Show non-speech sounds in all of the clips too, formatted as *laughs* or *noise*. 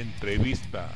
Entrevista.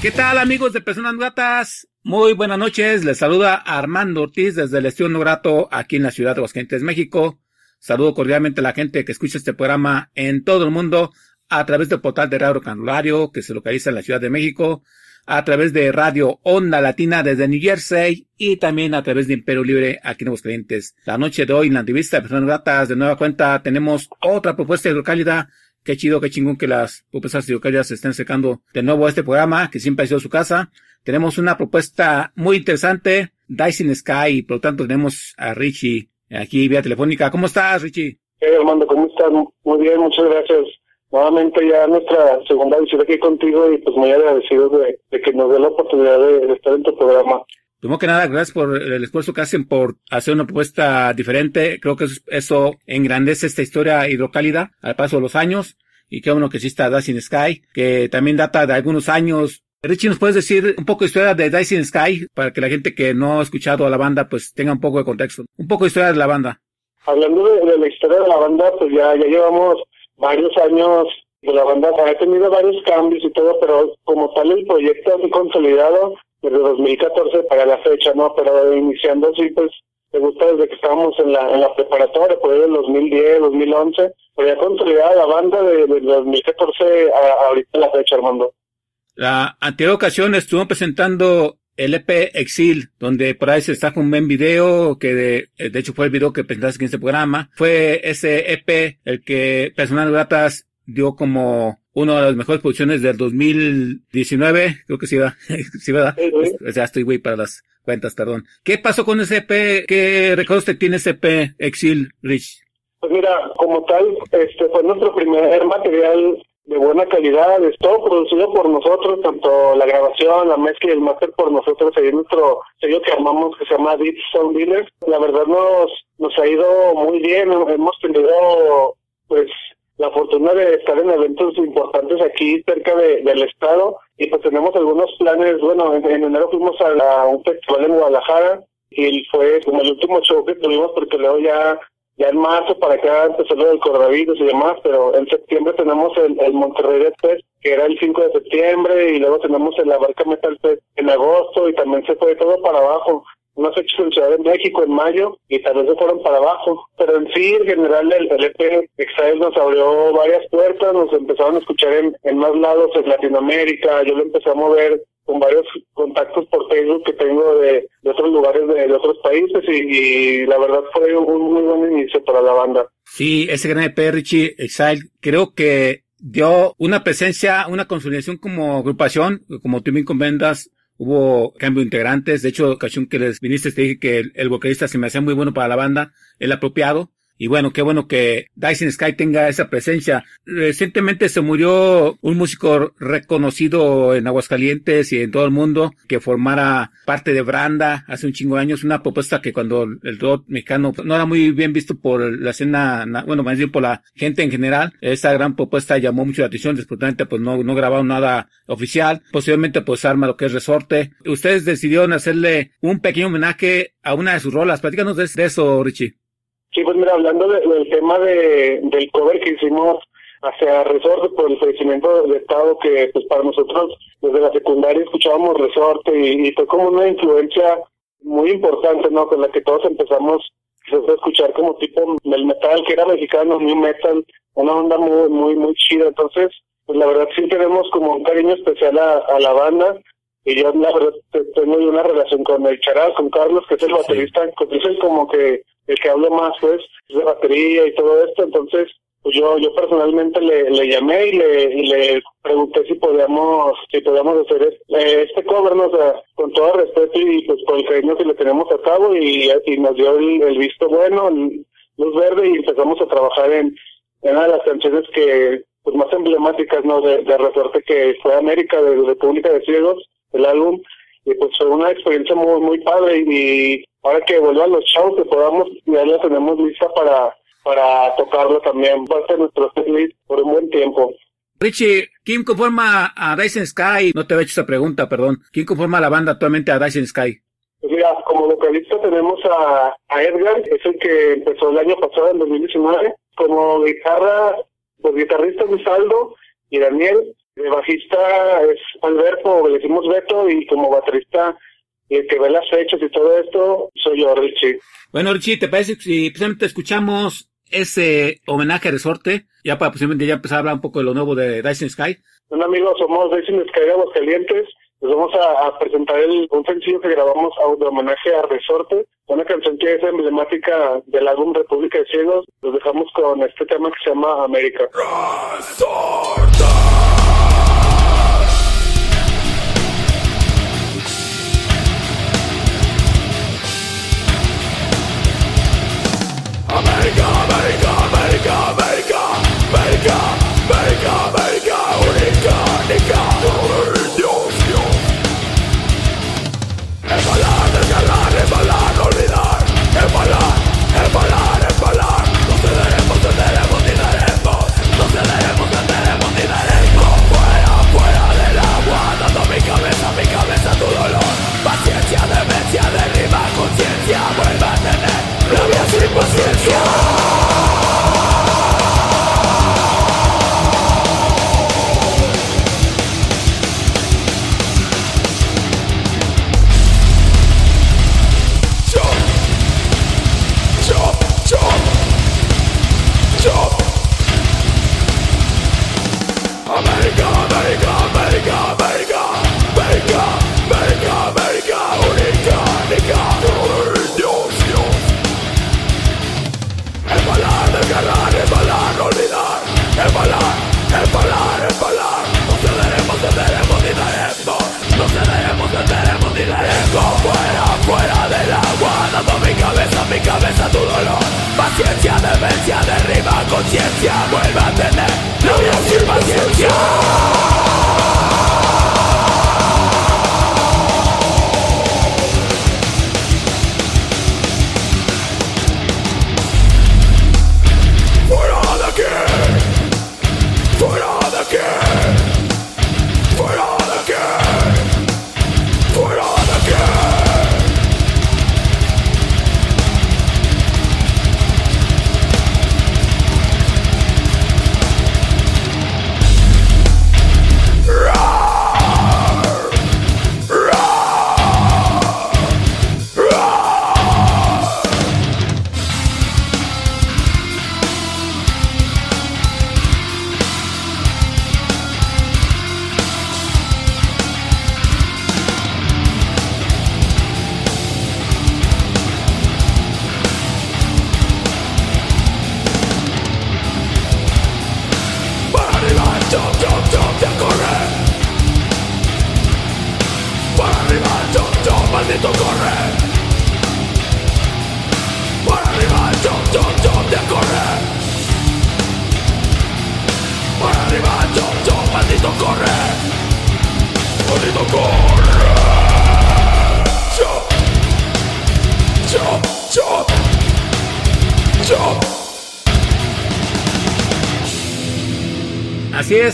¿Qué tal amigos de Personas Gratas? Muy buenas noches, les saluda Armando Ortiz desde el Estudio Grato aquí en la ciudad de Aguascalientes, México. Saludo cordialmente a la gente que escucha este programa en todo el mundo a través del portal de Radio Canulario que se localiza en la Ciudad de México, a través de Radio Onda Latina desde New Jersey y también a través de Imperio Libre aquí en Aguascalientes. La noche de hoy en la entrevista de Personas Gratas de nueva cuenta tenemos otra propuesta hidrocálida Qué chido, qué chingón que las propuestas hidrocálidas se estén secando de nuevo a este programa, que siempre ha sido su casa. Tenemos una propuesta muy interesante, Dyson Sky, por lo tanto tenemos a Richie aquí vía telefónica. ¿Cómo estás, Richie? Hey, Armando, ¿cómo estás? Muy bien, muchas gracias. Nuevamente ya nuestra segunda visita aquí contigo y pues muy agradecido de, de que nos dé la oportunidad de, de estar en tu programa. Primero que nada, gracias por el esfuerzo que hacen por hacer una propuesta diferente. Creo que eso, eso engrandece esta historia hidrocálida al paso de los años. Y qué bueno que exista Dancing Sky, que también data de algunos años. Richie, ¿nos puedes decir un poco de historia de Dancing Sky para que la gente que no ha escuchado a la banda pues tenga un poco de contexto? Un poco de historia de la banda. Hablando de, de la historia de la banda, pues ya, ya llevamos varios años de la banda. Ha tenido varios cambios y todo, pero como tal el proyecto así consolidado desde 2014 para la fecha, ¿no? Pero iniciando así, pues, me gusta desde que estábamos en la, en la preparatoria, por ahí del 2010, 2011, pero ya consolidada la banda de, de 2014 a, a ahorita la fecha, Armando. La anterior ocasión estuvo presentando el EP Exil, donde por ahí se está con un buen video, que de, de hecho fue el video que presentaste en este programa. Fue ese EP el que Personal Gratas dio como una de las mejores posiciones del 2019, creo que sí, ¿verdad? *laughs* Sí, sí. O sea, estoy güey para las cuentas, perdón. ¿Qué pasó con ese EP? ¿Qué recuerdos te tiene ese EP Exil, Rich? Pues mira, como tal, este fue nuestro primer material de buena calidad, es todo producido por nosotros, tanto la grabación, la mezcla y el máster por nosotros, ahí nuestro sello que armamos que se llama Deep Sound Dealers. La verdad nos, nos ha ido muy bien, hemos tenido pues la fortuna de estar en eventos importantes aquí cerca de, del estado y pues tenemos algunos planes, bueno, en, en enero fuimos a un festival en Guadalajara y fue como el último show que tuvimos porque luego ya ya en marzo para acá empezó lo del coronavirus y demás, pero en septiembre tenemos el, Monterrey Dead Fest, que era el 5 de septiembre, y luego tenemos el Abarca Metal Fest en agosto, y también se fue todo para abajo. Unas fechas en Ciudad de México en mayo, y también se fueron para abajo. Pero en sí, en general, el, el EP nos abrió varias puertas, nos empezaron a escuchar en, en más lados en Latinoamérica, yo lo empecé a mover con varios contactos por Facebook que tengo de, otros lugares de, otros países y, la verdad fue un muy buen inicio para la banda. Sí, ese gran EP Richie Exile, creo que dio una presencia, una consolidación como agrupación, como tú bien comentas, hubo cambio de integrantes, de hecho, ocasión que les viniste te dije que el vocalista se me hacía muy bueno para la banda, el apropiado, y bueno, qué bueno que Dyson Sky tenga esa presencia. Recientemente se murió un músico reconocido en Aguascalientes y en todo el mundo que formara parte de Branda hace un chingo de años, una propuesta que cuando el rock mexicano no era muy bien visto por la escena, na- bueno, más bien por la gente en general. Esa gran propuesta llamó mucho la atención, desafortunadamente pues no, no grabaron nada oficial. Posiblemente pues arma lo que es resorte. Ustedes decidieron hacerle un pequeño homenaje a una de sus rolas. Platícanos de eso, Richie. Sí, pues mira, hablando de- del tema de, del cover que hicimos hacia Resorte por el fallecimiento del Estado, que pues para nosotros desde la secundaria escuchábamos Resorte y, y fue como una influencia muy importante, ¿no? Con la que todos empezamos a escuchar como tipo el metal que era mexicano, new metal, una onda muy, muy, muy chida. Entonces, pues la verdad sí tenemos como un cariño especial a, a la banda y yo la verdad te- tengo una relación con el Charal, con Carlos, que es el baterista, que es como que el que habla más pues de batería y todo esto, entonces pues yo yo personalmente le, le llamé y le, y le pregunté si podíamos si podíamos hacer este, este cover, ¿no? con todo respeto y pues por el cariño que le tenemos a cabo y, y nos dio el, visto bueno, luz verde y empezamos a trabajar en, en una de las canciones que pues más emblemáticas no de, de resorte que fue América de República de Ciegos el álbum y pues fue una experiencia muy muy padre y ahora que vuelvan los shows que podamos ya la tenemos lista para para tocarlo también parte de nuestro setlist por un buen tiempo Richie, ¿quién conforma a Dyson Sky? No te he hecho esa pregunta, perdón. ¿Quién conforma la banda actualmente a Dyson Sky? Pues mira, como vocalista tenemos a, a Edgar, es el que empezó el año pasado, en 2019. Como guitarra, los guitarristas de Saldo y Daniel. El bajista es Alberto, le decimos Beto, y como baterista el que ve las fechas y todo esto, soy yo, Richie. Bueno, Richie, ¿te parece si precisamente escuchamos ese homenaje a Resorte? Ya para posiblemente ya empezar a hablar un poco de lo nuevo de Dyson Sky. Un amigo, somos Dyson Sky de Aguascalientes. Les vamos a, a presentar el, un sencillo que grabamos a, de homenaje a Resorte, una canción que es emblemática del álbum República de Ciegos. Los dejamos con este tema que se llama América. América, América, América, América, única, única, Dios, Dios. Embalar, desgarrar, embalar, olvidar, embalar, embalar, embalar. No cederemos, cederemos ni daremos, no cederemos, cederemos ni daremos. Fuera, fuera del agua, dando mi cabeza, mi cabeza tu dolor. Paciencia, demencia, derriba conciencia, vuelve a tener rabia sin paciencia.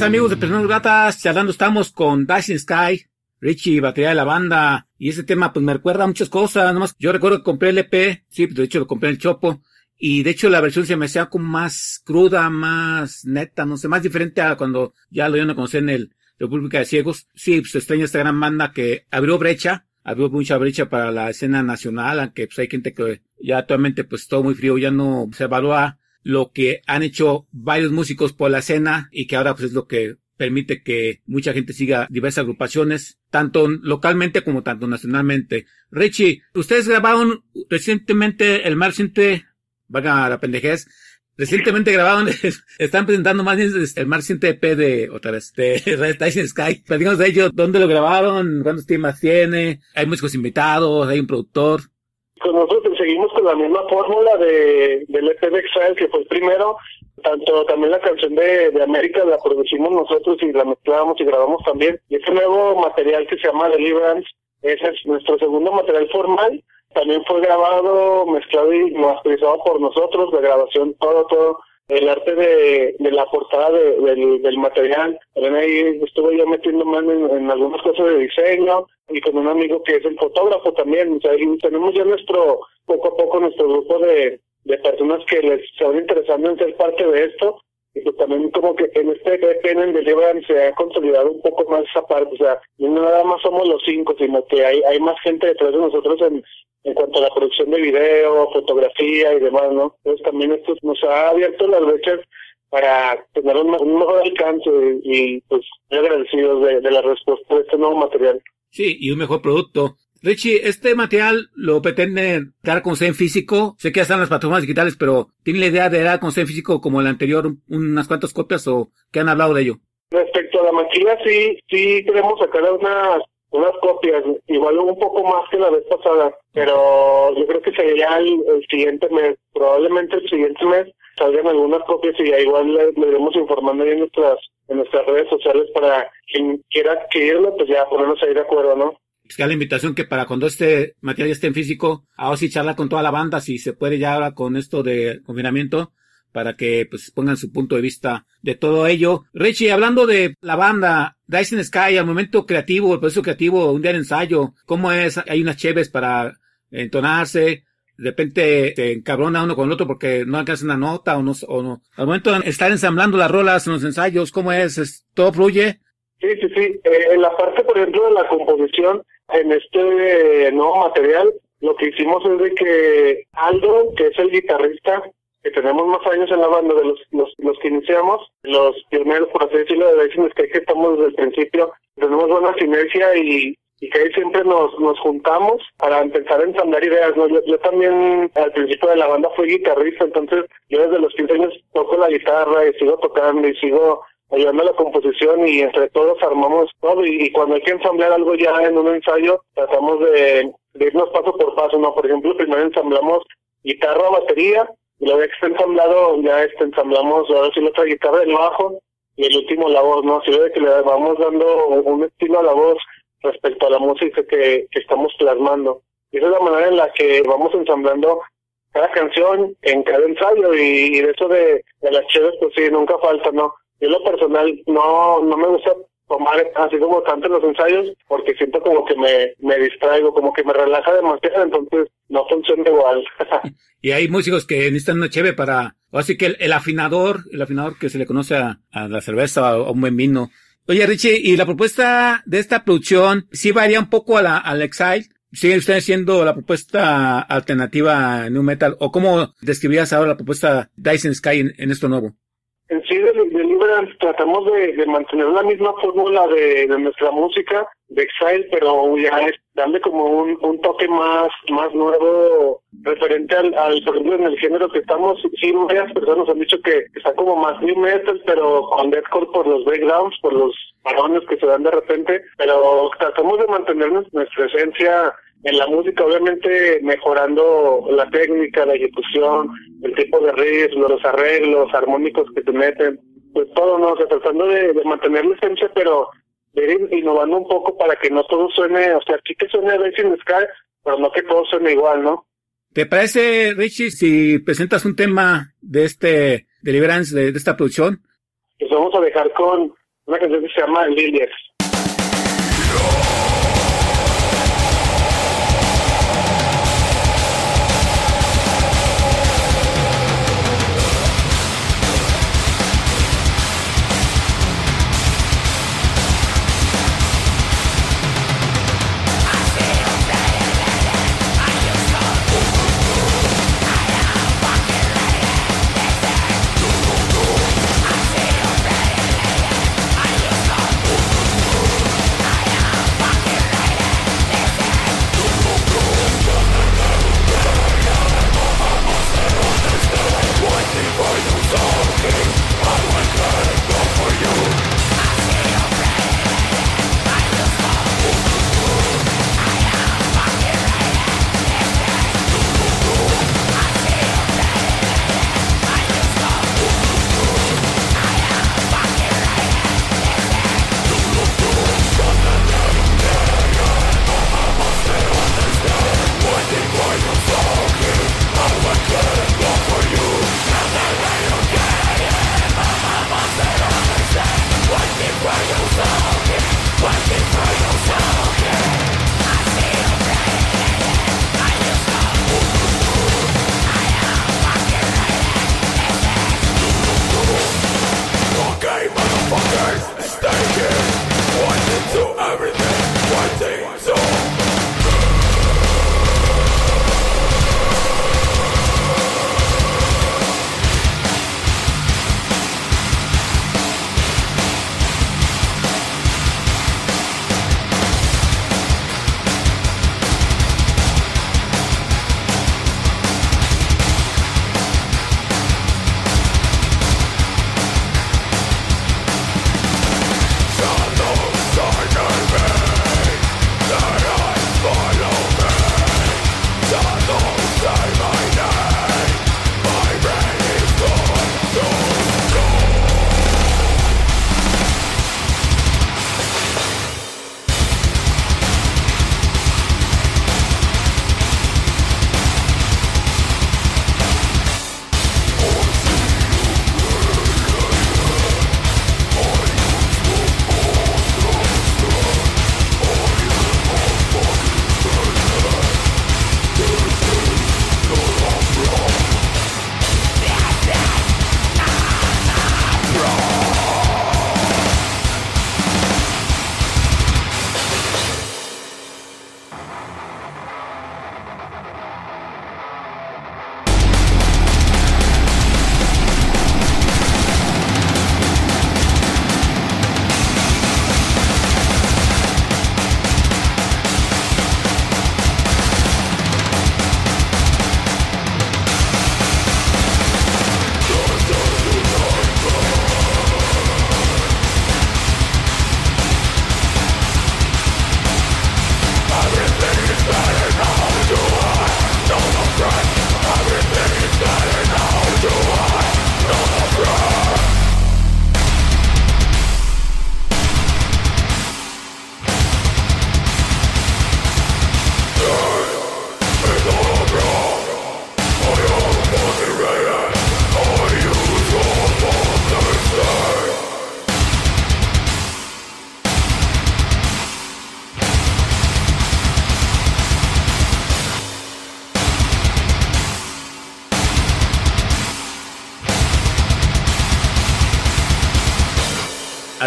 Amigos de Personas Gratas, charlando estamos con Dashing Sky, Richie, batería de la banda, y ese tema pues me recuerda a muchas cosas, nomás yo recuerdo que compré el EP, sí, de hecho lo compré en el Chopo, y de hecho la versión se me hacía como más cruda, más neta, no sé, más diferente a cuando ya lo iban a conocer en el República de Ciegos. Sí, pues extraña esta gran banda que abrió brecha, abrió mucha brecha para la escena nacional, aunque pues hay gente que ya actualmente pues todo muy frío, ya no se evalúa lo que han hecho varios músicos por la escena y que ahora pues es lo que permite que mucha gente siga diversas agrupaciones, tanto localmente como tanto nacionalmente. Richie, ustedes grabaron recientemente, el más reciente, vaga la pendejez, Recientemente grabaron, *laughs* están presentando más bien el más reciente EP de, otra vez, de *laughs* Tyson Sky. Platicamos de ello, dónde lo grabaron, cuántos temas tiene, hay músicos invitados, hay un productor. Con nosotros seguimos con la misma fórmula de, del EP de Exile, que fue el primero. Tanto también la canción de, de América la producimos nosotros y la mezclamos y grabamos también. Y este nuevo material que se llama Deliverance, ese es nuestro segundo material formal también fue grabado, mezclado y masterizado por nosotros, la grabación, todo, todo. El arte de, de la portada del, del material. También ahí estuve yo metiéndome en, en algunas cosas de diseño y con un amigo que es el fotógrafo también. O sea, tenemos ya nuestro, poco a poco, nuestro grupo de, de personas que les van interesando en ser parte de esto y pues también como que en este EP en Deliverance se ha consolidado un poco más esa parte, o sea, no nada más somos los cinco, sino que hay, hay más gente detrás de nosotros en, en cuanto a la producción de video, fotografía y demás, ¿no? Entonces también esto nos ha abierto las brechas para tener un, mejor alcance y pues muy agradecidos de, de la respuesta de este nuevo material. Sí, y un mejor producto. Richie, este material lo pretende dar con en físico. Sé que ya están las plataformas digitales, pero ¿tiene la idea de dar con en físico como el anterior, unas cuantas copias o qué han hablado de ello? Respecto a la maquila, sí, sí queremos sacar unas unas copias, igual un poco más que la vez pasada, pero yo creo que sería el, siguiente mes, probablemente el siguiente mes salgan algunas copias y ya igual le, iremos informando en nuestras en nuestras redes sociales para quien quiera adquirirlo, pues ya ponernos ahí de acuerdo, ¿no? Que la invitación que para cuando este material esté en físico, ahora sí charla con toda la banda, si se puede ya ahora con esto de confinamiento, para que pues pongan su punto de vista de todo ello. Richie, hablando de la banda Dyson Sky, al momento creativo, el proceso creativo, un día de ensayo, ¿cómo es? Hay unas cheves para entonarse, de repente se encabrona uno con el otro porque no alcanza una nota o no, o no. Al momento de estar ensamblando las rolas en los ensayos, ¿cómo es? ¿Todo fluye? Sí, sí, sí. Eh, en la parte, por ejemplo, de la composición, en este nuevo material, lo que hicimos es de que Aldo, que es el guitarrista, que tenemos más años en la banda de los, los, los que iniciamos, los pioneros, por así decirlo, de Racing que estamos desde el principio, tenemos buena sinergia y, y que ahí siempre nos, nos juntamos para empezar a ensamblar ideas. ¿no? Yo, yo también al principio de la banda fui guitarrista, entonces yo desde los 15 años toco la guitarra y sigo tocando y sigo ayudando a la composición y entre todos armamos todo y, cuando hay que ensamblar algo ya en un ensayo tratamos de, irnos paso por paso, ¿no? Por ejemplo, primero ensamblamos guitarra, batería y luego que está ensamblado ya este ensamblamos ahora sí la otra guitarra, el bajo y el último la voz, ¿no? Sirve de que le vamos dando un estilo a la voz respecto a la música que, que estamos plasmando. Y esa es la manera en la que vamos ensamblando cada canción en cada ensayo y, de eso de, de las chéves pues sí, nunca falta, ¿no? Yo lo personal no, no me gusta tomar así como tanto en los ensayos porque siento como que me, me distraigo, como que me relaja demasiado, entonces no funciona igual. *laughs* y hay músicos que necesitan una cheve para, así que el, afinador, el afinador que se le conoce a, la cerveza o a un buen vino. Oye Richie, y la propuesta de esta producción sí varía un poco a la, al Exile. ¿Sigue usted siendo la propuesta alternativa New Metal? ¿O cómo describirías ahora la propuesta Dyson Sky en esto nuevo? En sí de, Deliverance tratamos de, mantener la misma fórmula de, nuestra música de Exile, pero ya es darle como un, toque más más nuevo referente al, al, por ejemplo, en el género que estamos. Sí, varias personas han dicho que está como más new metal, pero con deathcore por los backgrounds, por los parones que se dan de repente, pero tratamos de mantener nuestra esencia en la música, obviamente mejorando la técnica, la ejecución, el tipo de riffs, los arreglos armónicos que se meten, pues todo, ¿no? O sea, tratando de, mantener la esencia, pero de ir innovando un poco para que no todo suene, o sea, aquí que suene Racing Sky, pero no que todo suene igual, ¿no? ¿Te parece, Richie, si presentas un tema de este Deliverance, de, de esta producción? Pues vamos a dejar con una canción que se llama Lilies.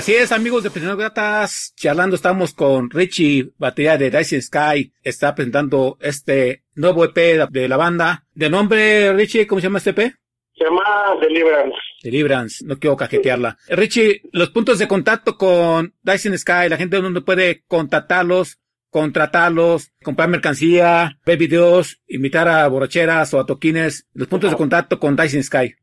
Así es, amigos de Prisioneros Gratas, charlando estamos con Richie, batería de Rising Sky, está presentando este nuevo EP de la banda. De nombre, Richie, ¿cómo se llama este EP? Se llama Deliverance. Deliverance, no quiero cajetearla. Richie, los puntos de contacto con Dyson Sky, la gente donde puede contactarlos, contratarlos, comprar mercancía, ver videos, invitar a borracheras o a toquines, los puntos de contacto con Dyson Sky.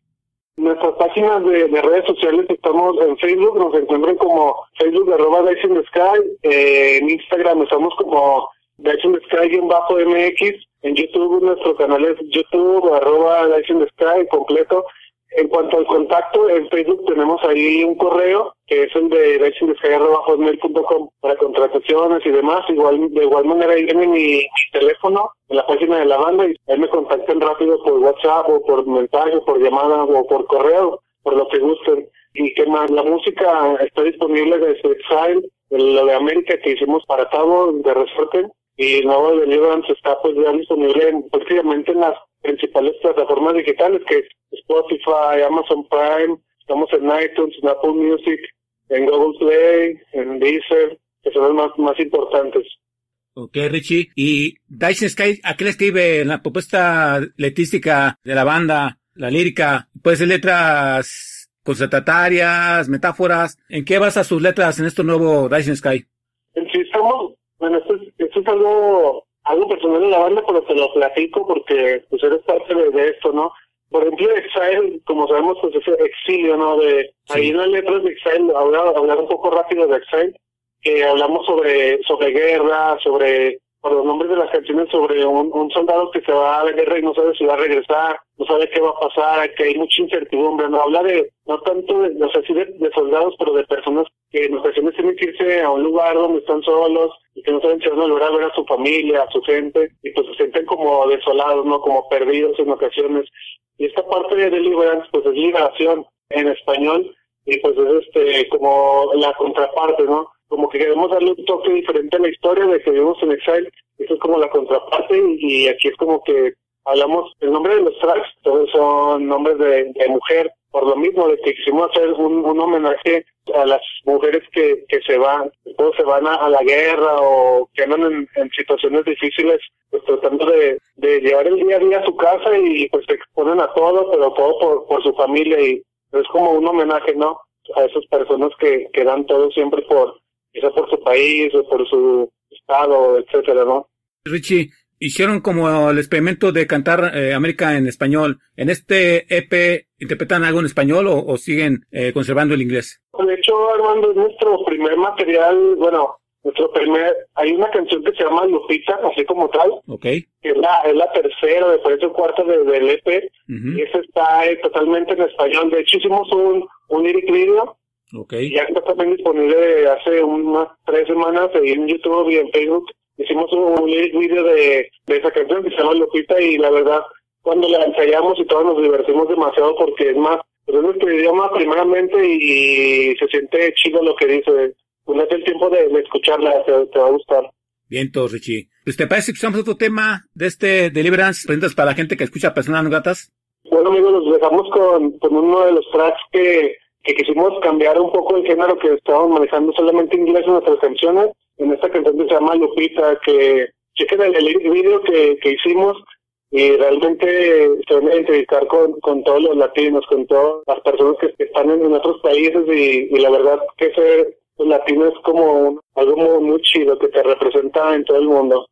Nuestras páginas de, de redes sociales estamos en Facebook, nos encuentran como Facebook arroba Dyson Sky, eh, en Instagram estamos como Dyson Sky-MX, en YouTube nuestro canal es YouTube arroba Dyson Sky completo. En cuanto al contacto, en Facebook tenemos ahí un correo que es el de dysonsky.com para contrataciones y demás. Igual, de igual manera ahí viene mi, teléfono en la página de la banda y ahí me contactan rápido por WhatsApp o por mensaje, por llamada o por correo, por lo que gusten. Y que más, la música está disponible desde Exile, lo de América que hicimos para Tavo de Resorte y el nuevo de Deliverance está pues ya disponible en, prácticamente en las principales plataformas digitales que es Spotify, Amazon Prime, estamos en iTunes, en Apple Music, en Google Play, en Deezer, que son las más, más importantes. Ok, Richie. Y Dyson Sky, ¿a qué le escribe la propuesta letística de la banda, la lírica? Puede ser letras concertatarias, metáforas. ¿En qué basa sus letras en esto nuevo Dyson Sky? En sí estamos, bueno, esto es, esto es algo, algo personal de la banda, pero te lo platico porque pues eres parte de, de esto, ¿no? Por ejemplo, Exile, como sabemos, pues es exilio, ¿no? De, Sí. Ahí en las letras de Exile, hablar, hablar un poco rápido de Exile, que hablamos sobre, sobre guerra, sobre, por los nombres de las canciones, sobre un, un soldado que se va a la guerra y no sabe si va a regresar, no sabe qué va a pasar, que hay mucha incertidumbre, no habla de, no tanto de, o sea, sí de, soldados, pero de personas que en ocasiones tienen que irse a un lugar donde están solos y que no saben si van a a ver a su familia, a su gente, y pues se sienten como desolados, ¿no? Como perdidos en ocasiones. Y esta parte de Deliverance, pues es liberación en español, y pues es este, como la contraparte, ¿no? Como que queremos darle un toque diferente a la historia de que vivimos en Exile, eso es como la contraparte, y aquí es como que hablamos, el nombre de los tracks, todos son nombres de, mujer, por lo mismo de que quisimos hacer un, homenaje a las mujeres que, que se van, todos se van a, la guerra o que andan en, en situaciones difíciles, pues tratando de, de llevar el día a día a su casa y pues se exponen a todo, pero todo por, por su familia y es como un homenaje, ¿no? A esas personas que, que dan todo siempre por, quizá por su país o por su estado, etcétera, ¿no? Richie, hicieron como el experimento de cantar eh, América en español. ¿En este EP interpretan algo en español o, o siguen eh, conservando el inglés? De hecho, Armando, es nuestro primer material, bueno, nuestro primer, hay una canción que se llama Lupita, así como tal, Ok. que es la, es la tercera, después o cuarta de, del EP, Ujú. y esa está eh, totalmente en español. De hecho, hicimos un, un lyric video, Ok. y ya está también disponible hace unas tres semanas en YouTube y en Facebook. Hicimos un, lyric video de, de esa canción que se llama Lupita, y la verdad, cuando la ensayamos y todos nos divertimos demasiado porque es más, es nuestro idioma primeramente y, se siente chido lo que dice. Date el tiempo de, de escucharla, te, te va a gustar. Bien, todo, Richie. Pues te parece que escuchamos otro tema de este Deliverance, presentas para la gente que escucha personas no gratas. Bueno amigos, los dejamos con, con uno de los tracks que, que quisimos cambiar un poco el género que estábamos manejando solamente inglés en nuestras canciones. En esta canción se llama Lupita, que chequen el, el video que, que hicimos y realmente se van a identificar con, con todos los latinos, con todas las personas que, están en, en otros países y, la verdad que ser latino es como algo muy chido que te representa en todo el mundo.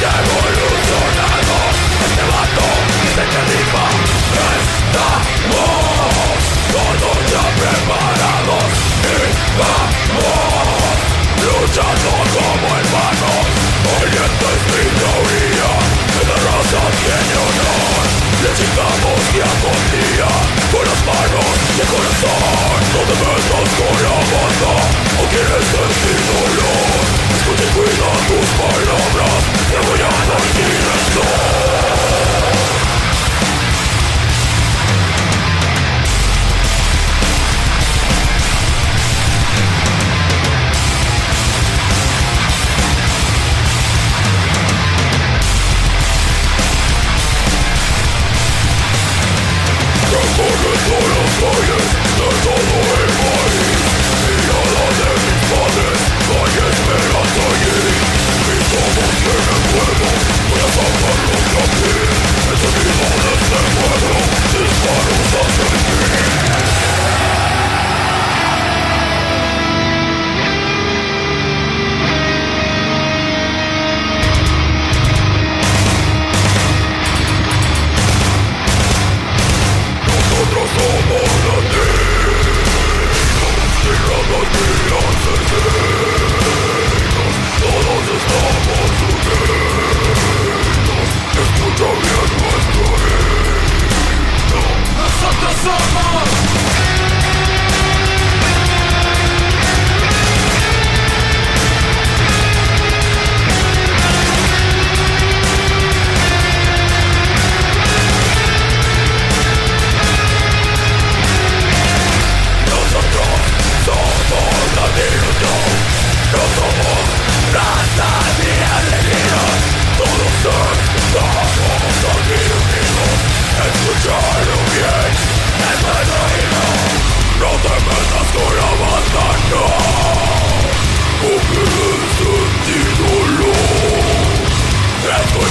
Evolucionado Este vato se te rifa Estamos Todos ya preparados Y vamos Luchando como hermanos Hoy esto es minoría Cada raza tiene honor Les llegamos día con día Con las manos corazón No te metas con la banda No quieres sentir dolor Escucha y cuida tus palabras Te voy a dar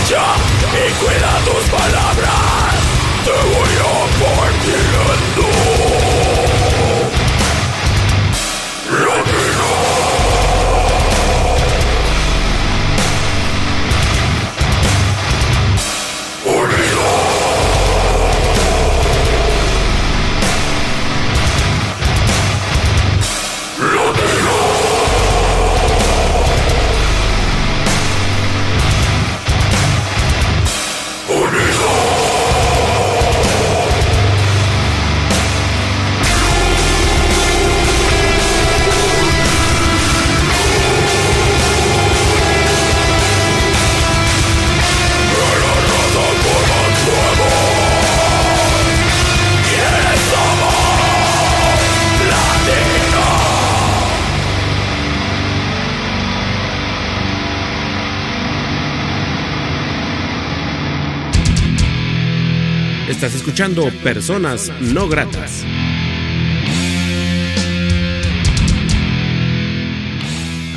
Estás escuchando Personas No Gratas.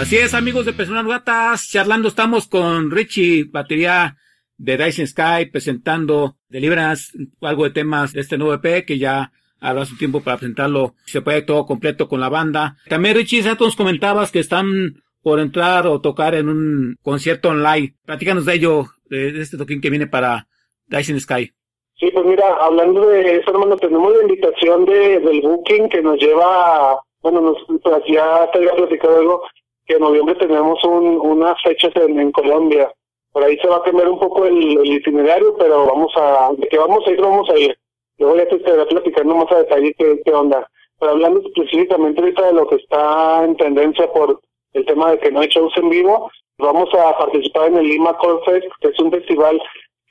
Así es, amigos de Personas No Gratas, charlando estamos con Richie, batería de Dyson Sky, presentando Deliverance, algo de temas de este nuevo EP que ya habrá su tiempo para presentarlo, se puede todo completo con la banda. También Richie, ya nos comentabas que están por entrar o tocar en un concierto online. Platícanos de ello, de este toquín que viene para Dyson Sky. Sí, pues mira, hablando de eso, hermano, tenemos la invitación de, del booking que nos lleva, bueno, nos, pues ya te había platicado algo, que en noviembre tenemos un, unas fechas en, Colombia. Por ahí se va a cambiar un poco el, el itinerario, pero vamos a, de que vamos a ir, vamos a ir. Luego ya te estaré platicando más a detalle qué, qué onda. Pero hablando específicamente ahorita de lo que está en tendencia por el tema de que no hay shows en vivo, vamos a participar en el Lima Core Fest, que es un festival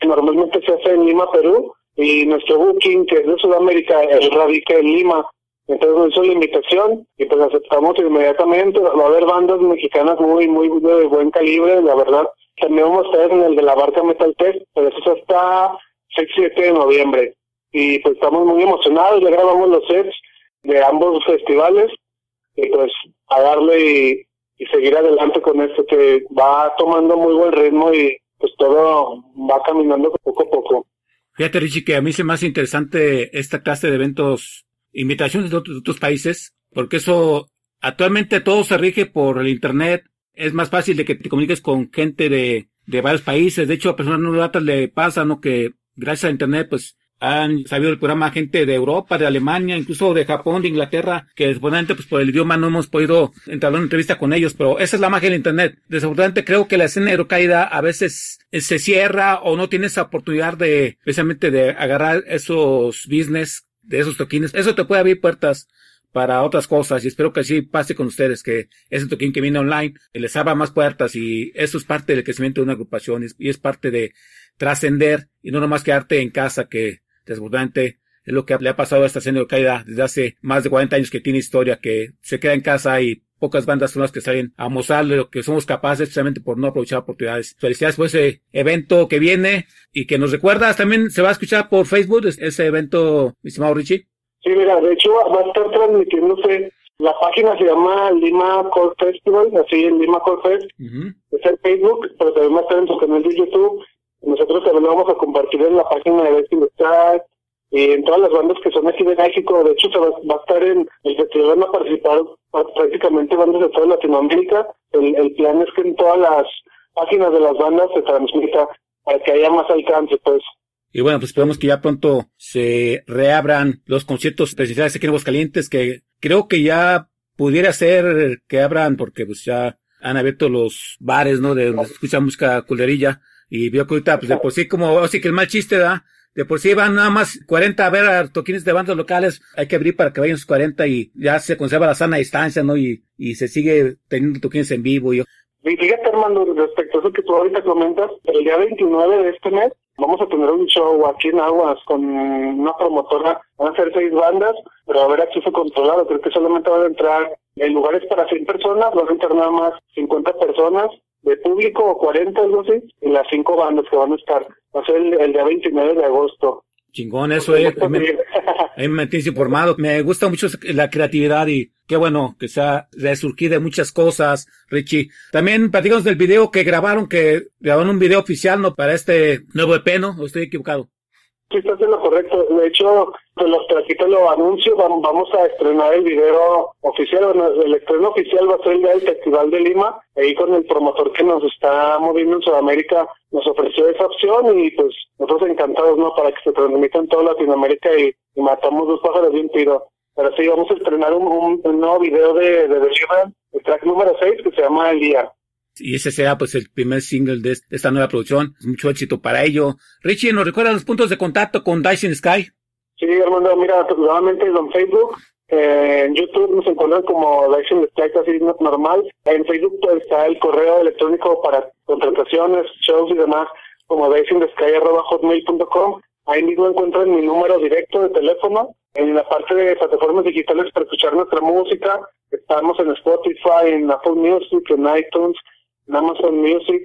normalmente se hace en Lima, Perú, y nuestro booking, que es de Sudamérica, el radica en Lima. Entonces nos hizo la invitación y pues aceptamos inmediatamente. Va a haber bandas mexicanas muy, muy de buen calibre, la verdad. También vamos a estar en el de la barca Metal Test, pero eso es hasta 6 7 de noviembre. y pues estamos muy emocionados, ya grabamos los sets de ambos festivales y pues a darle y seguir adelante con esto que va tomando muy buen ritmo y pues todo va caminando poco a poco. Fíjate, Richie, que a mí se me hace interesante esta clase de eventos, invitaciones de otros, países, porque eso actualmente todo se rige por el Internet. Es más fácil de que te comuniques con gente de, de varios países. De hecho, a personas no gratas le pasa, ¿no? Que gracias a Internet, pues han sabido el programa gente de Europa, de Alemania, incluso de Japón, de Inglaterra, que desafortunadamente pues por el idioma no hemos podido entrar en una entrevista con ellos, pero esa es la magia del internet. Desafortunadamente creo que la escena eurocaída a veces se cierra o no tiene esa oportunidad de precisamente de agarrar esos business de esos toquines. Eso te puede abrir puertas para otras cosas y espero que así pase con ustedes, que ese toquín que viene online les abra más puertas y eso es parte del crecimiento de una agrupación y es parte de trascender y no nomás quedarte en casa que Desafortunadamente es lo que le ha pasado a esta escena de caída desde hace más de 40 años que tiene historia, que se queda en casa y pocas bandas son las que salen a mostrar lo que somos capaces precisamente por no aprovechar oportunidades. Felicidades por ese evento que viene y que nos recuerdas. También se va a escuchar por Facebook ese evento, mi estimado Richie. Sí, mira, de hecho va a estar transmitiéndose, la página se llama Lima Core Festival, así en Lima Core Fest, es en Facebook, pero también va a estar en su canal de YouTube nosotros también lo vamos a compartir en la página de Besting Star y en todas las bandas que son aquí de México. De hecho, se va, va, a estar en el festival, van a participar prácticamente bandas de toda Latinoamérica. El, el plan es que en todas las páginas de las bandas se transmita para que haya más alcance, pues. Y bueno, pues esperamos que ya pronto se reabran los conciertos presenciales aquí en Aguascalientes, que creo que ya pudiera ser que abran, porque pues ya han abierto los bares, ¿no? De donde se escucha música culerilla. Y vio que ahorita, pues de por sí, como así que el mal chiste da, de por sí van nada más 40 a ver a toquines de bandas locales, hay que abrir para que vayan sus 40 y ya se conserva la sana distancia, ¿no? Y, y se sigue teniendo toquines en vivo. Y... Fíjate, Armando, respecto a eso que tú ahorita comentas, el día 29 de este mes vamos a tener un show aquí en Aguas con una promotora, van a ser seis bandas, pero a haber acceso controlado, creo que solamente van a entrar en lugares para 100 personas, van a entrar nada más 50 personas, de público o 40, algo así, y las cinco bandas que van a estar. Va a ser el, el día 29 de agosto. Chingón, eso es. Me, me *laughs* mantienes informado. Me gusta mucho la creatividad y qué bueno que se ha resurgido de muchas cosas, Richie. También platicamos del video que grabaron, que grabaron un video oficial, ¿no? Para este nuevo EP, ¿no? ¿O estoy equivocado? Sí, estás en lo correcto. De hecho, pues los traquitos lo anuncio, vamos a estrenar el video oficial. el estreno oficial va a ser el día del Festival de Lima. Ahí con el promotor que nos está moviendo en Sudamérica nos ofreció esa opción y pues nosotros encantados, ¿no? Para que se transmita en toda Latinoamérica y, matamos dos pájaros de un tiro. Pero sí, vamos a estrenar un, nuevo video de, de el track número 6 que se llama El Día y ese será pues el primer single de esta nueva producción. Mucho éxito para ello. Richie, ¿nos recuerda los puntos de contacto con Dyson Sky? Sí, Armando, mira, nuevamente en Facebook, eh, en YouTube nos encuentran como Dyson Sky así normal. En Facebook pues, está el correo electrónico para contrataciones, shows y demás, como hotmail.com Ahí mismo encuentran mi número directo de teléfono. En la parte de plataformas digitales para escuchar nuestra música, estamos en Spotify, en Apple Music, en iTunes, en Amazon Music,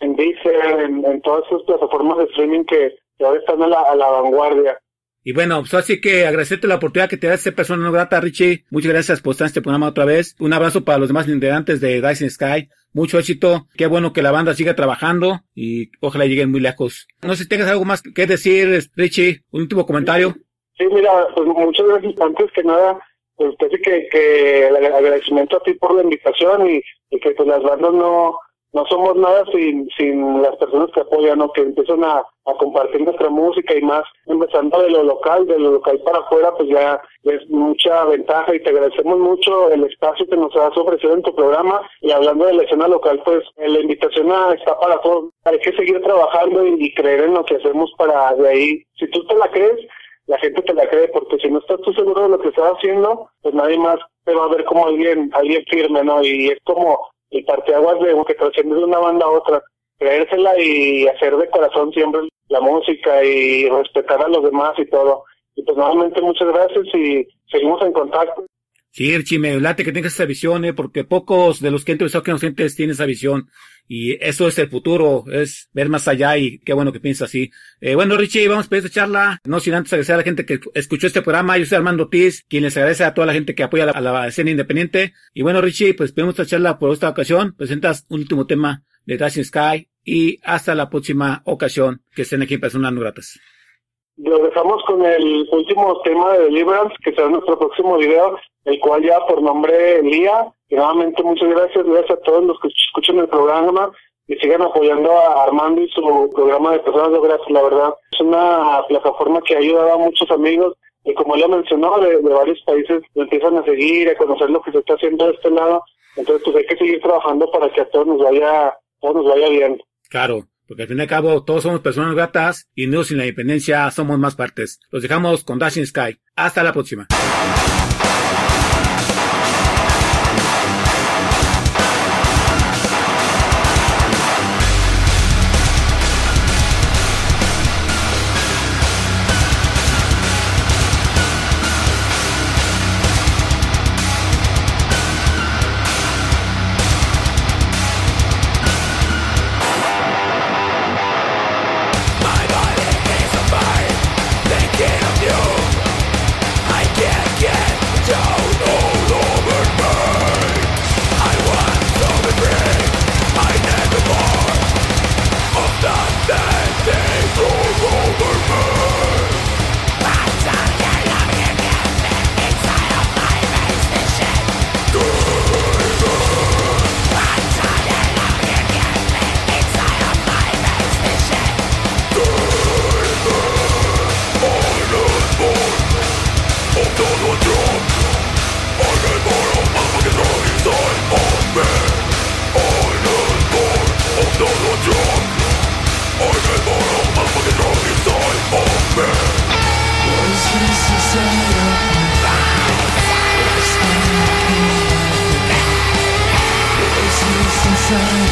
en Deezer, en, todas esas plataformas de streaming que, ahora están a la, a la vanguardia. Y bueno, pues así que agradecerte la oportunidad que te da este persona no grata, Richie. Muchas gracias por estar en este programa otra vez. Un abrazo para los demás integrantes de Dyson Sky. Mucho éxito. Qué bueno que la banda siga trabajando y ojalá lleguen muy lejos. No sé si tengas algo más que decir, Richie. Un último comentario. Sí, mira, pues muchas gracias. Antes que nada, pues que, que el agradecimiento a ti por la invitación y, y que pues las bandas no no somos nada sin, sin las personas que apoyan o que empiezan a, a, compartir nuestra música y más empezando de lo local, de lo local para afuera, pues ya es mucha ventaja y te agradecemos mucho el espacio que nos has ofrecido en tu programa y hablando de la escena local, pues la invitación está para todos. Hay que seguir trabajando y, y creer en lo que hacemos para de ahí, si tú te la crees, la gente te la cree, porque si no estás tú seguro de lo que estás haciendo, pues nadie más te va a ver como alguien, alguien firme, ¿no? Y es como el parteaguas de que trasciende de una banda a otra, creérsela y hacer de corazón siempre la música y respetar a los demás y todo. Y pues nuevamente muchas gracias y seguimos en contacto. Sí, Richie, me late que tengas esa visión, ¿eh? porque pocos de los que he entrevistado que nos tienen esa visión. Y eso es el futuro, es ver más allá y qué bueno que piensa así. Eh, bueno, Richie, vamos a pedir esta charla, no sin antes agradecer a la gente que escuchó este programa, yo soy Armando Ortiz, quien les agradece a toda la gente que apoya a la, escena independiente, y bueno, Richie, pues pedimos esta charla por esta ocasión, presentas un último tema de Dashing Sky, y hasta la próxima ocasión que estén aquí en Personas Gratas. Lo dejamos con el último tema de Deliverance, que será nuestro próximo video, el cual ya por nombre Lía. Y nuevamente muchas gracias, gracias a todos los que escuchan el programa y sigan apoyando a Armando y su programa de Personas Gratas. La verdad, es una plataforma que ha ayudado a muchos amigos y como lo mencionó, de, varios países empiezan a seguir, a conocer lo que se está haciendo de este lado. Entonces, pues hay que seguir trabajando para que a todos nos vaya, todos nos vaya bien. Claro, porque al fin y al cabo todos somos personas gratas y no sin la independencia somos más partes. Los dejamos con Dashing Sky. Hasta la próxima. time.